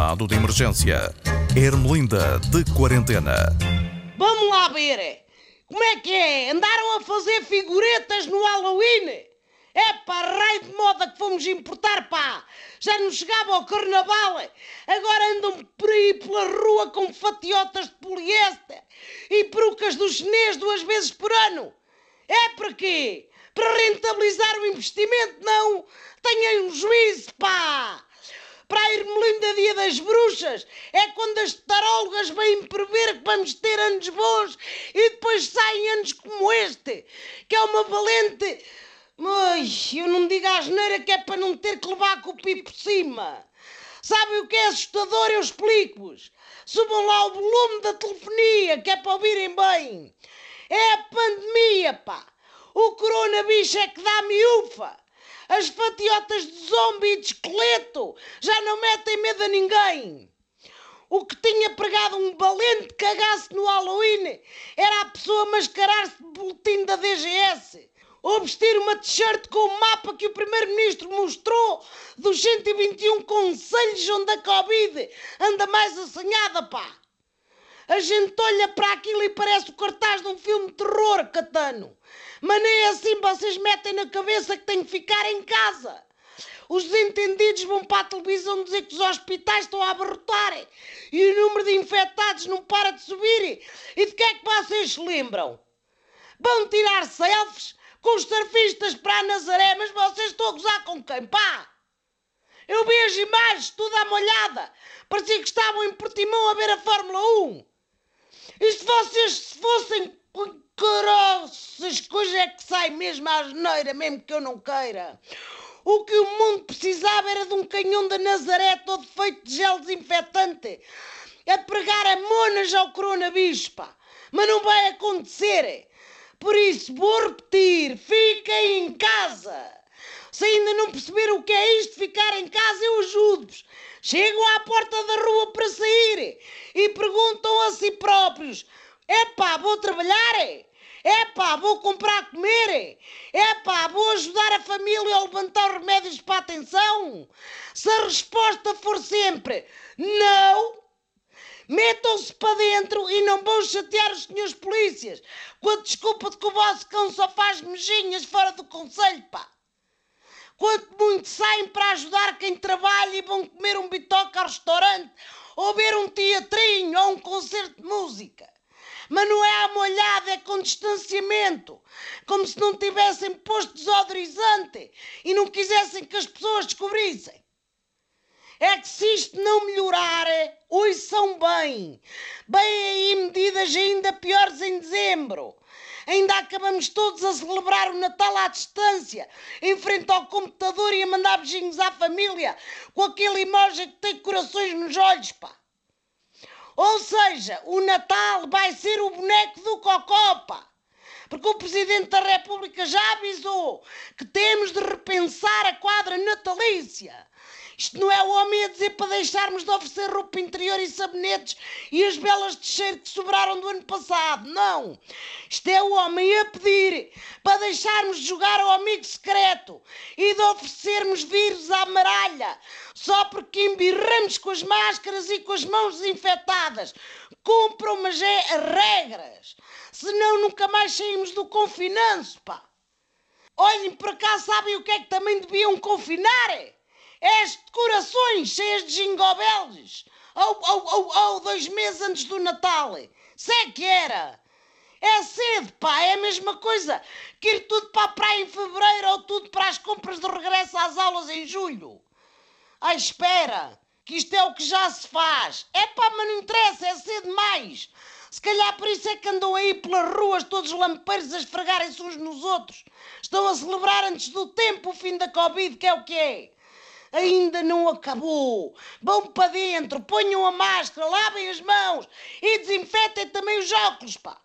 estado de emergência. Ermelinda de quarentena. Vamos lá ver. Como é que é? Andaram a fazer figuretas no Halloween? É para raio de moda que fomos importar, pá! Já não chegava ao carnaval, agora andam por aí pela rua com fatiotas de poliéster e perucas do chinês duas vezes por ano. É para quê? Para rentabilizar o investimento? Não! Tenham um juízo, pá! Para a Irmelinda Dia das Bruxas é quando as tarólogas vêm prever que vamos ter anos bons e depois saem anos como este, que é uma valente Ai, eu não digo a asneira que é para não ter que levar com o pi por cima. Sabem o que é assustador? Eu explico-vos. Subam lá o volume da telefonia, que é para ouvirem bem. É a pandemia, pá. O coronavírus é que dá miúfa. As fatiotas de zombie e de esqueleto já não metem medo a ninguém. O que tinha pregado um valente cagaço no Halloween era a pessoa mascarar-se de boletim da DGS ou vestir uma t-shirt com o mapa que o Primeiro-Ministro mostrou dos 121 conselhos onde a Covid anda mais assanhada, pá. A gente olha para aquilo e parece o cartaz de um filme de terror, Catano. Mas nem assim vocês metem na cabeça que tenho que ficar em casa. Os desentendidos vão para a televisão dizer que os hospitais estão a abarrotar e o número de infectados não para de subir. E de que é que vocês se lembram? Vão tirar selfies com os surfistas para a Nazaré, mas vocês estão a gozar com quem? Pá! Eu vi as imagens, tudo à molhada. Parecia que estavam em Portimão a ver a Fórmula 1. E se vocês se fossem caroças, coisa é que sai mesmo à geneira, mesmo que eu não queira. O que o mundo precisava era de um canhão da Nazaré todo feito de gel desinfetante a pregar a monas ao coronavírus, pá. Mas não vai acontecer. Por isso, vou repetir: fiquem em casa. Se ainda não perceberam o que é isto, ficar em casa, eu ajudo-vos. Chegam à porta da rua para sair e perguntam a si próprios: Epá, vou trabalhar? Epá, vou comprar a comer? Epá, vou ajudar a família a levantar remédios para a atenção? Se a resposta for sempre não, Metam-se para dentro e não vão chatear os senhores polícias com a desculpa de que o vosso cão só faz mejinhas fora do conselho, pá. Quanto muito saem para ajudar quem trabalha e vão comer um bitoque ao restaurante ou ver um teatrinho ou um concerto de música. Mas não é à molhada, é com distanciamento. Como se não tivessem posto desodorizante e não quisessem que as pessoas descobrissem é que se isto não melhorar, são bem. Bem aí medidas ainda piores em dezembro. Ainda acabamos todos a celebrar o Natal à distância, em frente ao computador e a mandar beijinhos à família, com aquele emoji que tem corações nos olhos, pá. Ou seja, o Natal vai ser o boneco do Cocó, pá. Porque o Presidente da República já avisou que temos de repensar a quadra natalícia. Isto não é o homem a dizer para deixarmos de oferecer roupa interior e sabonetes e as belas de cheiro que sobraram do ano passado. Não. Isto é o homem a pedir para deixarmos de jogar ao amigo secreto e de oferecermos vírus à maralha só porque embirramos com as máscaras e com as mãos desinfetadas. Cumpram, mas é regras. Senão nunca mais saímos do confinanço, pá. Olhem para cá, sabem o que é que também deviam confinar? És de corações cheias de jingobeldes. Ou, ou, ou, ou, dois meses antes do Natal. Se é que era. É cedo, pá, é a mesma coisa que ir tudo para a praia em fevereiro ou tudo para as compras de regresso às aulas em julho. Ai, espera, que isto é o que já se faz. É pá, mas não interessa, é cedo demais. Se calhar por isso é que andam aí pelas ruas todos lampeiros a esfregarem-se uns nos outros. Estão a celebrar antes do tempo o fim da Covid, que é o que é ainda não acabou. Vão para dentro, ponham a máscara, lavem as mãos e desinfetem também os óculos, pá.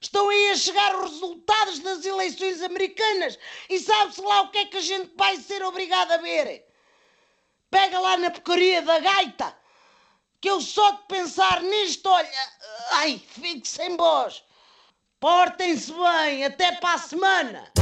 Estão aí a chegar os resultados das eleições americanas e sabe-se lá o que é que a gente vai ser obrigado a ver. Pega lá na porcaria da gaita, que eu só de pensar nisto, olha, ai, fico sem voz. Portem-se bem, até para a semana.